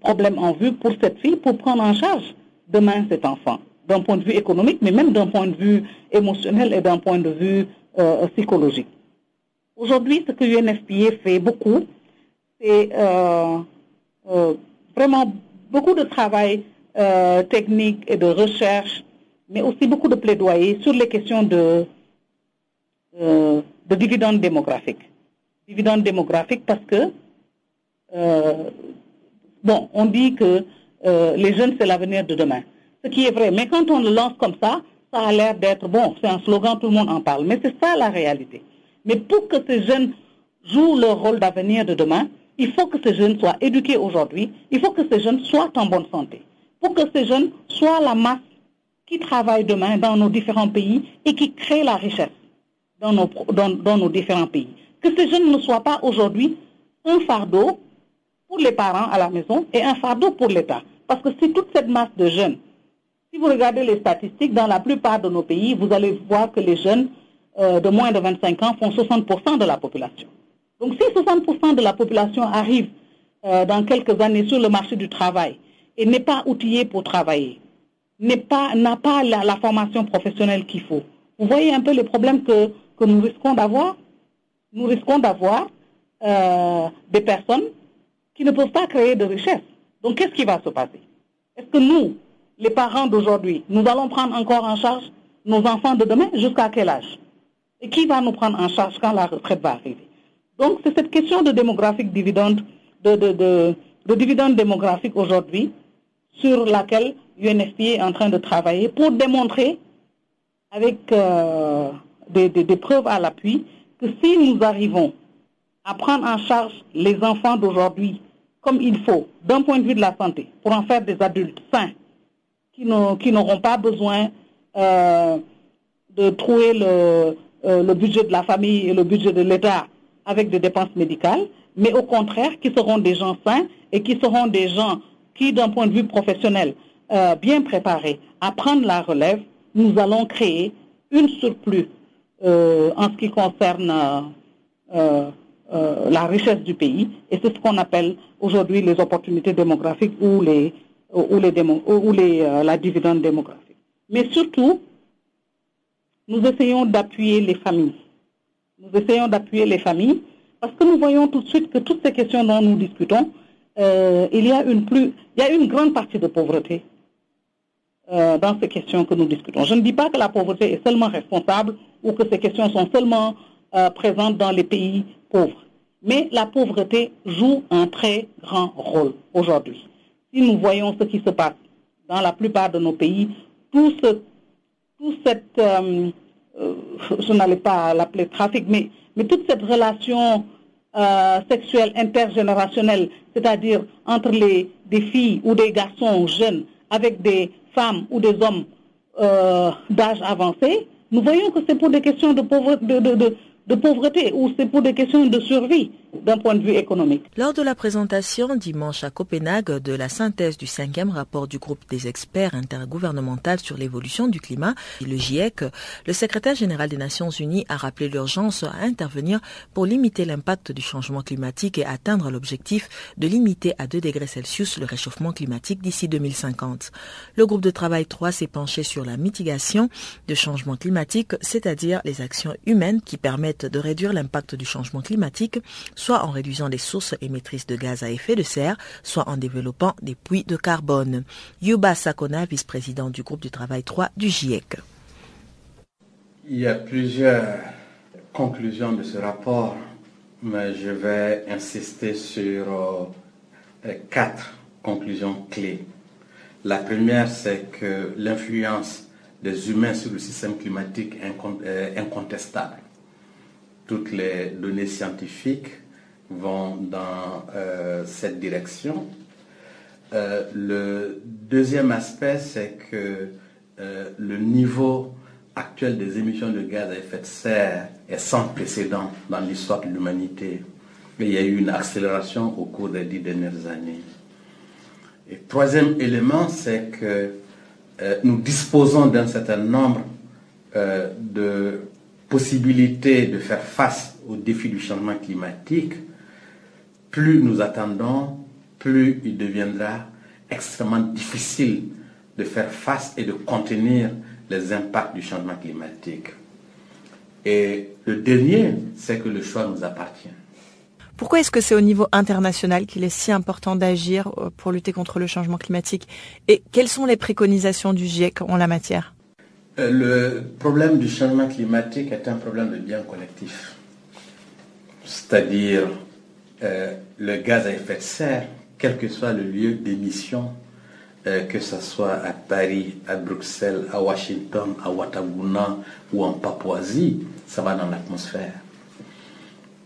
problèmes en vue pour cette fille pour prendre en charge demain cet enfant, d'un point de vue économique, mais même d'un point de vue émotionnel et d'un point de vue euh, psychologique. Aujourd'hui, ce que l'UNFPA fait beaucoup, c'est vraiment beaucoup de travail technique et de recherche, mais aussi beaucoup de plaidoyer sur les questions de, de dividendes démographiques dividende démographique parce que, euh, bon, on dit que euh, les jeunes, c'est l'avenir de demain. Ce qui est vrai. Mais quand on le lance comme ça, ça a l'air d'être, bon, c'est un slogan, tout le monde en parle. Mais c'est ça la réalité. Mais pour que ces jeunes jouent leur rôle d'avenir de demain, il faut que ces jeunes soient éduqués aujourd'hui, il faut que ces jeunes soient en bonne santé. Pour que ces jeunes soient la masse qui travaille demain dans nos différents pays et qui crée la richesse dans nos, différents pays que ces jeunes ne soient pas aujourd'hui un fardeau pour les parents à la maison et un fardeau pour l'État. Parce que si toute cette masse de jeunes, si vous regardez les statistiques, dans la plupart de nos pays, vous allez voir que les jeunes euh, de moins de 25 ans font 60% de la population. Donc si 60% de la population arrive euh, dans quelques années sur le marché du travail et n'est pas outillé pour travailler, n'a pas, pas la, formation professionnelle qu'il faut, vous voyez un peu les problèmes que, que nous risquons d'avoir? Nous risquons d'avoir euh, des personnes qui ne peuvent pas créer de richesse. Donc, qu'est-ce qui va se passer? Est-ce que nous, les parents d'aujourd'hui, nous allons prendre encore en charge nos enfants de demain jusqu'à quel âge? Et qui va nous prendre en charge quand la retraite va arriver? Donc, c'est cette question de démographique dividende, de, de, dividende démographique aujourd'hui sur laquelle l'UNFPA est en train de travailler pour démontrer avec euh, des, preuves à l'appui que si nous arrivons à prendre en charge les enfants d'aujourd'hui comme il faut, d'un point de vue de la santé, pour en faire des adultes sains, qui n'auront pas besoin euh, de trouver euh, le, budget de la famille et le budget de l'État avec des dépenses médicales, mais au contraire, qui seront des gens sains et qui seront des gens qui, d'un point de vue professionnel, euh, bien préparés à prendre la relève, nous allons créer une surplus euh, en ce qui concerne euh, la richesse du pays, et c'est ce qu'on appelle aujourd'hui les opportunités démographiques ou la dividende démographique. Mais surtout, nous essayons d'appuyer les familles. Nous essayons d'appuyer les familles parce que nous voyons tout de suite que toutes ces questions dont nous discutons, il y a une plus, il y a une grande partie de pauvreté euh, dans ces questions que nous discutons. Je ne dis pas que la pauvreté est seulement responsable ou que ces questions sont seulement euh, présentes dans les pays pauvres, mais la pauvreté joue un très grand rôle aujourd'hui. Si nous voyons ce qui se passe dans la plupart de nos pays, tout, ce, cette, euh, je n'allais pas l'appeler trafic, mais toute cette relation sexuelle intergénérationnelle, c'est-à-dire entre les, des filles ou des garçons jeunes avec des femmes ou des hommes euh, d'âge avancé, nous voyons que c'est pour des questions de pauvreté ou c'est pour des questions de survie d'un point de vue économique. Lors de la présentation dimanche à Copenhague de la synthèse du cinquième rapport du groupe des experts intergouvernemental sur l'évolution du climat, le GIEC, le secrétaire général des Nations Unies a rappelé l'urgence à intervenir pour limiter l'impact du changement climatique et atteindre l'objectif de limiter à 2 degrés Celsius le réchauffement climatique d'ici 2050. Le groupe de travail 3 s'est penché sur la mitigation de changement climatique, c'est-à-dire les actions humaines qui permettent de réduire l'impact du changement climatique, en réduisant les sources émettrices de gaz à effet de serre, soit en développant des puits de carbone. Yuba Sakona, vice-président du groupe du travail 3 du GIEC. Il y a plusieurs conclusions de ce rapport, mais je vais insister sur euh, quatre conclusions clés. La première, c'est que l'influence des humains sur le système climatique est incontestable. Toutes les données scientifiques vont dans euh, cette direction. Euh, le deuxième aspect, c'est que euh, le niveau actuel des émissions de gaz à effet de serre est sans précédent dans l'histoire de l'humanité. Il y a eu une accélération au cours des dix dernières années. Et troisième élément, c'est que nous disposons d'un certain nombre de possibilités de faire face aux défis du changement climatique. Plus nous attendons, plus il deviendra extrêmement difficile de faire face et de contenir les impacts du changement climatique. Et le dernier, c'est que le choix nous appartient. Pourquoi est-ce que c'est au niveau international qu'il est si important d'agir euh, pour lutter contre le changement climatique? Et quelles sont les préconisations du GIEC en la matière? Euh, Le problème du changement climatique est un problème de bien collectif. C'est-à-dire euh, le gaz à effet de serre, quel que soit le lieu d'émission, que ce soit à Paris, à Bruxelles, à Washington, à Ouattaguna ou en Papouasie, ça va dans l'atmosphère.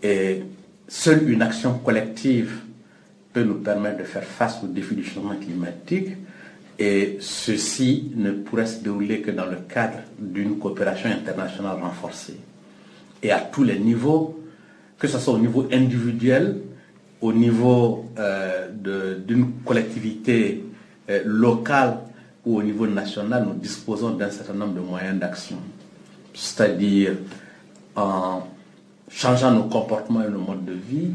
Et Seule une action collective peut nous permettre de faire face aux défis du changement climatique et ceci ne pourrait se dérouler que dans le cadre d'une coopération internationale renforcée. Et à tous les niveaux, que ce soit au niveau individuel, au niveau euh, d'une collectivité euh, locale ou au niveau national, nous disposons d'un certain nombre de moyens d'action. C'est-à-dire en changeant nos comportements et nos modes de vie,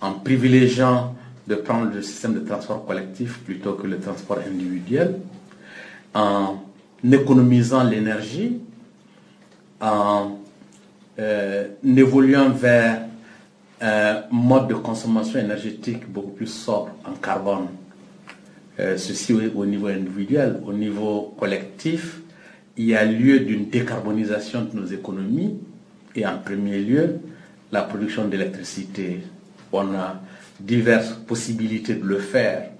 en privilégiant de prendre le système de transport collectif plutôt que le transport individuel, en économisant l'énergie, en euh, évoluant vers un mode de consommation énergétique beaucoup plus sobre en carbone. Euh, ceci au niveau individuel, au niveau collectif, il y a lieu d'une décarbonisation de nos économies et en premier lieu la production d'électricité. On a diverses possibilités de le faire.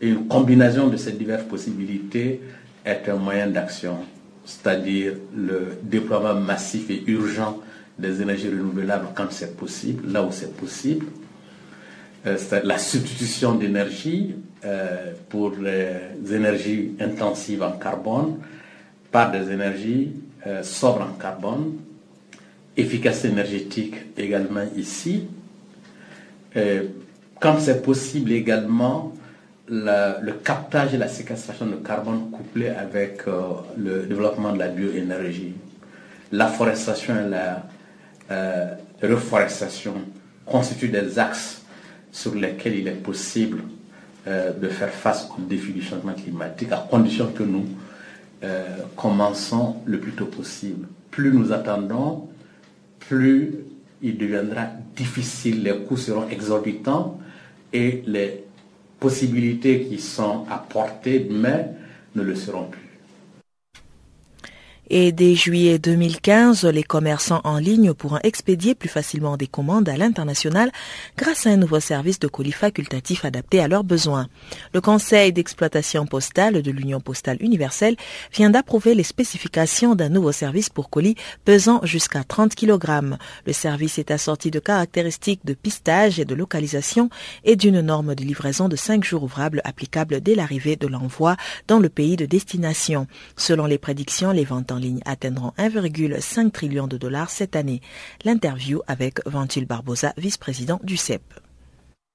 Et une combinaison de ces diverses possibilités est un moyen d'action, c'est-à-dire le déploiement massif et urgent des énergies renouvelables quand c'est possible, là où c'est possible. Euh, la substitution d'énergie euh, pour les énergies intensives en carbone par des énergies euh, sobres en carbone efficacité énergétique également ici. Quand c'est possible également, le captage et la séquestration de carbone couplé avec le développement de la bioénergie. La forestation et la euh, reforestation constituent des axes sur lesquels il est possible de faire face aux défis du changement climatique, à condition que nous commençons le plus tôt possible. Plus nous attendons, plus il deviendra difficile, les coûts seront exorbitants et les possibilités qui sont apportées mais ne le seront plus. Et dès juillet 2015, les commerçants en ligne pourront expédier plus facilement des commandes à l'international grâce à un nouveau service de colis facultatif adapté à leurs besoins. Le Conseil d'exploitation postale de l'Union postale universelle vient d'approuver les spécifications d'un nouveau service pour colis pesant jusqu'à 30 kg. Le service est assorti de caractéristiques de pistage et de localisation et d'une norme de livraison de 5 jours ouvrables applicable dès l'arrivée de l'envoi dans le pays de destination. Selon les prédictions, les ventes en ligne atteindront 1,5 trillion de dollars cette année. L'interview avec Ventil Barbosa, vice-président du CEP.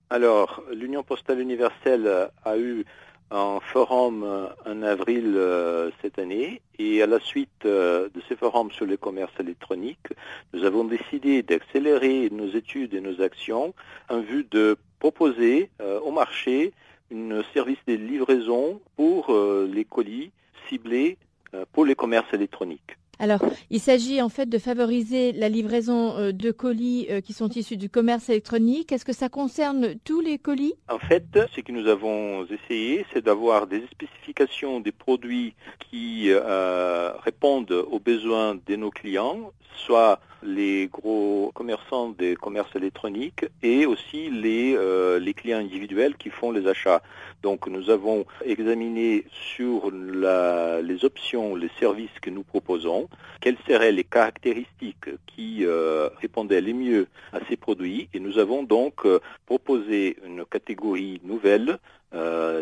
Alors, l'Union postale universelle a eu un forum en avril euh, cette année et à la suite euh, de ces forums sur le commerce électronique, nous avons décidé d'accélérer nos études et nos actions en vue de proposer euh, au marché un service de livraison pour les colis ciblés euh, pour les commerces électroniques. Alors, il s'agit en fait de favoriser la livraison euh, de colis euh, qui sont issus du commerce électronique. Est-ce que ça concerne tous les colis? En fait, ce que nous avons essayé, c'est d'avoir des spécifications des produits qui euh, répondent aux besoins de nos clients, soit les gros commerçants des commerces électroniques et aussi les, euh, les clients individuels qui font les achats. Donc nous avons examiné sur la, les options, les services que nous proposons, quelles seraient les caractéristiques qui euh, répondaient les mieux à ces produits? Et nous avons donc euh, proposé une catégorie nouvelle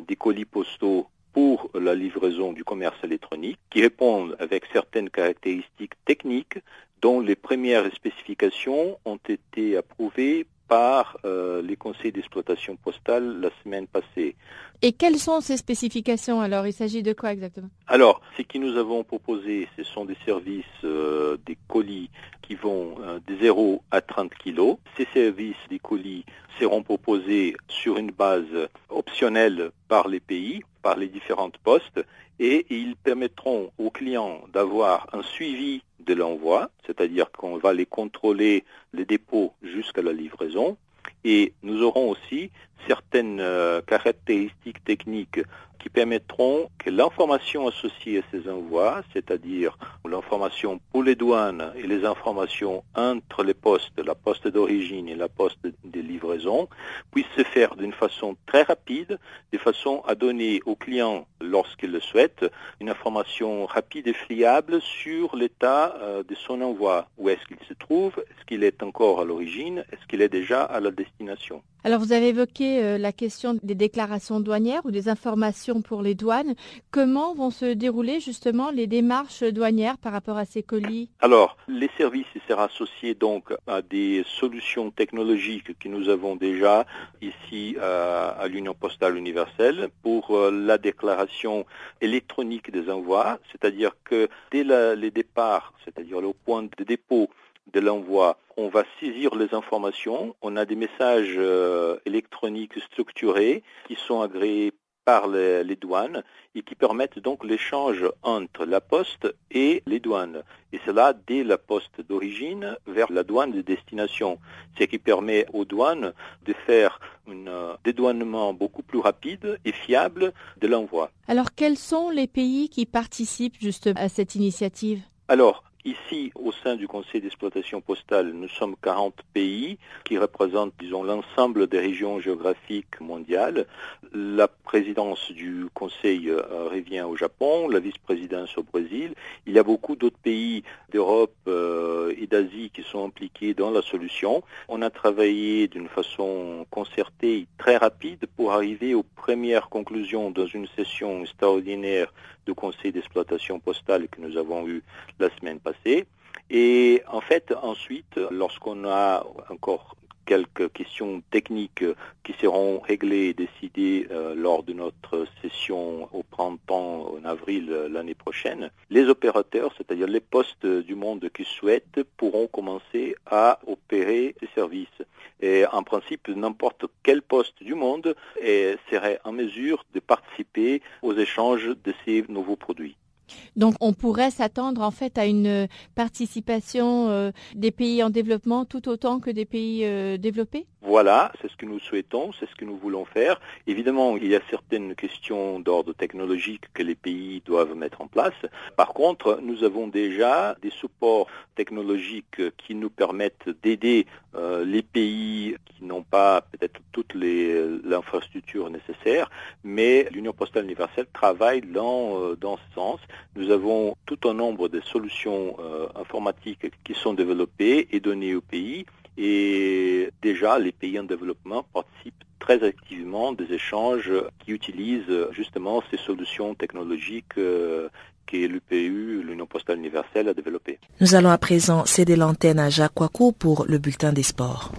des colis postaux pour la livraison du commerce électronique qui répondent avec certaines caractéristiques techniques dont les premières spécifications ont été approuvées par euh, les conseils d'exploitation postale la semaine passée. Et quelles sont ces spécifications alors? Il s'agit de quoi exactement? Alors, ce que nous avons proposé, ce sont des services, euh, des colis qui vont euh, de 0 à 30 kilos. Ces services des colis seront proposés sur une base optionnelle par les pays, par les différentes postes, et ils permettront aux clients d'avoir un suivi de l'envoi, c'est-à-dire qu'on va les contrôler les dépôts jusqu'à la livraison. Et nous aurons aussi certaines euh, caractéristiques techniques qui permettront que l'information associée à ces envois, c'est-à-dire l'information pour les douanes et les informations entre les postes, la poste d'origine et la poste de livraison, puissent se faire d'une façon très rapide, de façon à donner aux clients, lorsqu'ils le souhaitent, une information rapide et fiable sur l'état euh, de son envoi. Où est-ce qu'il se trouve? Est-ce qu'il est encore à l'origine? Est-ce qu'il est déjà à la destination? Alors vous avez évoqué euh, la question des déclarations douanières ou des informations pour les douanes. Comment vont se dérouler justement les démarches douanières par rapport à ces colis? Alors, les services seront associés donc à des solutions technologiques que nous avons déjà ici euh, à l'Union postale universelle pour euh, la déclaration électronique des envois, c'est-à-dire que dès les départs, c'est-à-dire le point de dépôt de l'envoi, on va saisir les informations. On a des messages euh, électroniques structurés qui sont agréés par les, douanes et qui permettent donc l'échange entre la poste et les douanes. Et cela dès la poste d'origine vers la douane de destination, ce qui permet aux douanes de faire un euh, dédouanement beaucoup plus rapide et fiable de l'envoi. Alors quels sont les pays qui participent juste à cette initiative? Alors, Ici, au sein du Conseil d'exploitation postale, nous sommes 40 pays qui représentent, disons, l'ensemble des régions géographiques mondiales. La présidence du Conseil euh, revient au Japon, la vice-présidence au Brésil. Il y a beaucoup d'autres pays d'Europe euh, et d'Asie qui sont impliqués dans la solution. On a travaillé d'une façon concertée très rapide pour arriver aux premières conclusions dans une session extraordinaire du Conseil d'exploitation postale que nous avons eu la semaine passée. Et en fait, ensuite, lorsqu'on a encore quelques questions techniques qui seront réglées et décidées euh, lors de notre session au printemps, en avril euh, l'année prochaine, les opérateurs, c'est-à-dire les postes du monde qui souhaitent, pourront commencer à opérer ces services. Et en principe, n'importe quel poste du monde serait en mesure de participer aux échanges de ces nouveaux produits. Donc on pourrait s'attendre en fait à une participation euh, des pays en développement tout autant que des pays euh, développés? Voilà, c'est ce que nous souhaitons, c'est ce que nous voulons faire. Évidemment, il y a certaines questions d'ordre technologique que les pays doivent mettre en place. Par contre, nous avons déjà des supports technologiques qui nous permettent d'aider euh, les pays qui n'ont pas peut-être toute l'infrastructure nécessaire, mais l'Union postale universelle travaille dans ce sens. Nous avons tout un nombre de solutions euh, informatiques qui sont développées et données au pays. Et déjà, les pays en développement participent très activement des échanges qui utilisent justement ces solutions technologiques euh, que l'UPU, l'Union postale universelle, a développées. Nous allons à présent céder l'antenne à Jacques Wakou pour le bulletin des sports.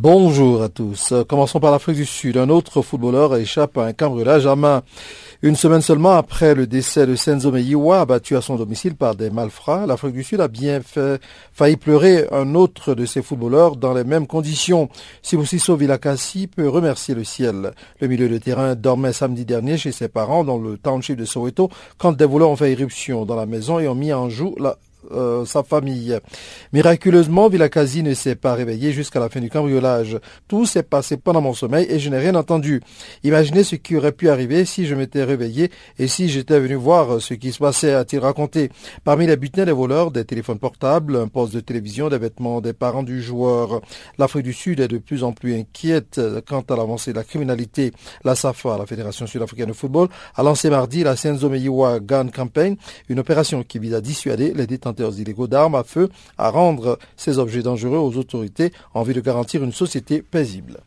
Bonjour à tous. Commençons par l'Afrique du Sud. Un autre footballeur échappe à un cambriolage à main. Une semaine seulement après le décès de Senzo Meyiwa, abattu à son domicile par des malfrats, l'Afrique du Sud a bien failli pleurer un autre de ses footballeurs dans les mêmes conditions. Sibusiso Vilakasi peut remercier le ciel. Le milieu de terrain dormait samedi dernier chez ses parents dans le township de Soweto quand des voleurs ont fait éruption dans la maison et ont mis en joue la euh, sa famille. Miraculeusement, Vilakazi ne s'est pas réveillé jusqu'à la fin du cambriolage. Tout s'est passé pendant mon sommeil et je n'ai rien entendu. Imaginez ce qui aurait pu arriver si je m'étais réveillé et si j'étais venu voir ce qui se passait, a-t-il raconté. Parmi les butins des voleurs, des téléphones portables, un poste de télévision, des vêtements des parents du joueur. L'Afrique du Sud est de plus en plus inquiète quant à l'avancée de la criminalité. La SAFA, la Fédération sud-africaine de football, a lancé mardi la Senzo Gun Campaign, une opération qui vise à dissuader les détenteurs illégaux d'armes à feu à rendre ces objets dangereux aux autorités en vue de garantir une société paisible.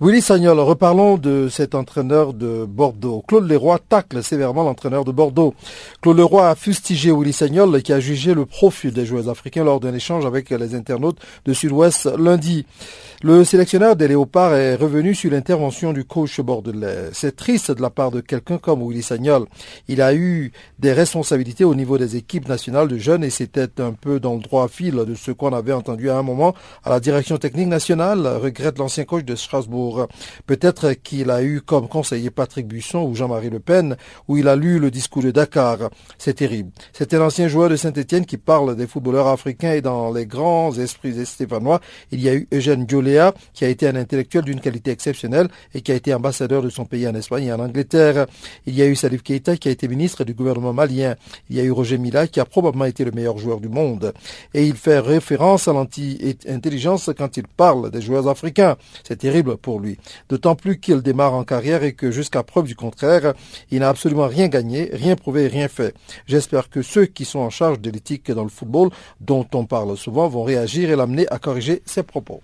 Willy Sagnol, reparlons de cet entraîneur de Bordeaux. Claude Leroy tacle sévèrement l'entraîneur de Bordeaux. Claude Leroy a fustigé Willy Sagnol qui a jugé le profil des joueurs africains lors d'un échange avec les internautes de Sud-Ouest lundi. Le sélectionneur des Léopards est revenu sur l'intervention du coach bordelais. C'est triste de la part de quelqu'un comme Willy Sagnol. Il a eu des responsabilités au niveau des équipes nationales de jeunes et c'était un peu dans le droit fil de ce qu'on avait entendu à un moment à la direction technique nationale, regrette l'ancien coach de Strasbourg. Peut-être qu'il a eu comme conseiller Patrick Buisson ou Jean-Marie Le Pen, où il a lu le discours de Dakar. C'est terrible. C'était l'ancien joueur de Saint-Etienne qui parle des footballeurs africains et dans les grands esprits stéphanois, il y a eu Eugène Diolé qui a été un intellectuel d'une qualité exceptionnelle et qui a été ambassadeur de son pays en Espagne et en Angleterre. Il y a eu Salif Keita qui a été ministre du gouvernement malien. Il y a eu Roger Mila qui a probablement été le meilleur joueur du monde. Et il fait référence à l'anti-intelligence quand il parle des joueurs africains. C'est terrible pour lui. D'autant plus qu'il démarre en carrière et que jusqu'à preuve du contraire, il n'a absolument rien gagné, rien prouvé, rien fait. J'espère que ceux qui sont en charge de l'éthique dans le football, dont on parle souvent, vont réagir et l'amener à corriger ses propos.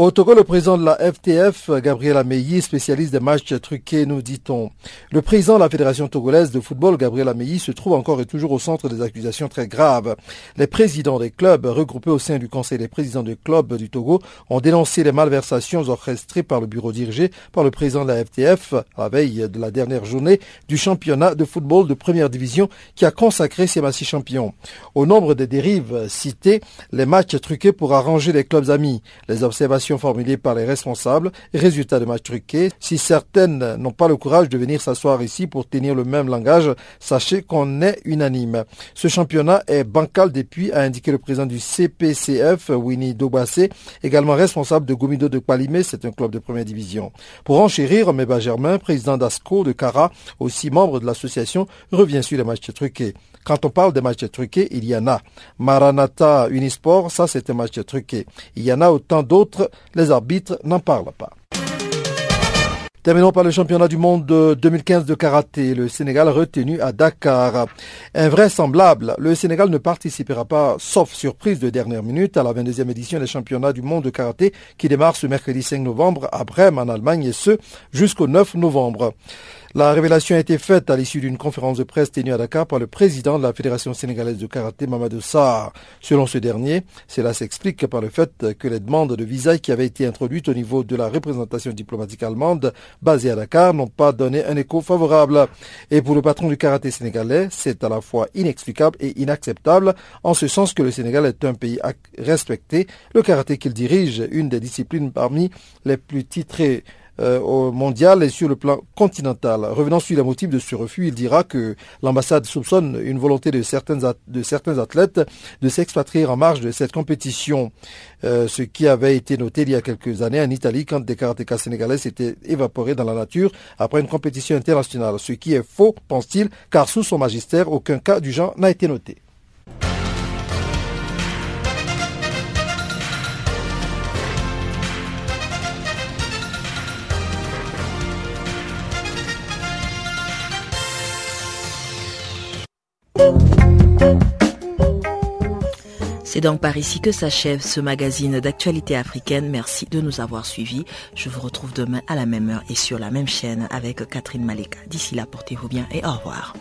Au Togo, le président de la FTF, Gabriel Ameyi, spécialiste des matchs truqués, nous dit-on. Le président de la Fédération togolaise de football, Gabriel Ameyi, se trouve encore et toujours au centre des accusations très graves. Les présidents des clubs, regroupés au sein du Conseil des présidents des clubs du Togo, ont dénoncé les malversations orchestrées par le bureau dirigé par le président de la FTF à la veille de la dernière journée du championnat de football de première division qui a consacré ces massifs champions. Au nombre des dérives citées, les matchs truqués pour arranger les clubs amis, les observations formulées par les responsables, résultats de match truqués. Si certaines n'ont pas le courage de venir s'asseoir ici pour tenir le même langage, sachez qu'on est unanime. Ce championnat est bancal depuis, a indiqué le président du CPCF, Winnie Dobassé, également responsable de Gomido de Palimé, c'est un club de première division. Pour enchérir, Meba Germain, président d'ASCO de Cara, aussi membre de l'association, revient sur les matchs truqués. Quand on parle des matchs truqués, il y en a. Maranata Unisport, ça c'est un match truqué. Il y en a autant d'autres, les arbitres n'en parlent pas. Terminons par le championnat du monde de 2015 de karaté. Le Sénégal retenu à Dakar. Invraisemblable, le Sénégal ne participera pas, sauf surprise de dernière minute, à la 22e édition des championnats du monde de karaté qui démarre ce mercredi 5 novembre à Brême en Allemagne et ce jusqu'au 9 novembre. La révélation a été faite à l'issue d'une conférence de presse tenue à Dakar par le président de la Fédération sénégalaise de karaté, Mamadou Sarr. Selon ce dernier, cela s'explique par le fait que les demandes de visa qui avaient été introduites au niveau de la représentation diplomatique allemande basée à Dakar n'ont pas donné un écho favorable. Et pour le patron du karaté sénégalais, c'est à la fois inexplicable et inacceptable, en ce sens que le Sénégal est un pays respecté. Le karaté qu'il dirige, une des disciplines parmi les plus titrées euh, au mondial et sur le plan continental. Revenant sur les motifs de ce refus, il dira que l'ambassade soupçonne une volonté de certains, de certains athlètes de s'expatrier en marge de cette compétition, euh, ce qui avait été noté il y a quelques années en Italie quand des karatékas sénégalais s'étaient évaporés dans la nature après une compétition internationale, ce qui est faux, pense-t-il, car sous son magistère, aucun cas du genre n'a été noté. C'est donc par ici que s'achève ce magazine d'actualité africaine. Merci de nous avoir suivis. Je vous retrouve demain à la même heure et sur la même chaîne avec Catherine Maleka. D'ici là, portez-vous bien et au revoir.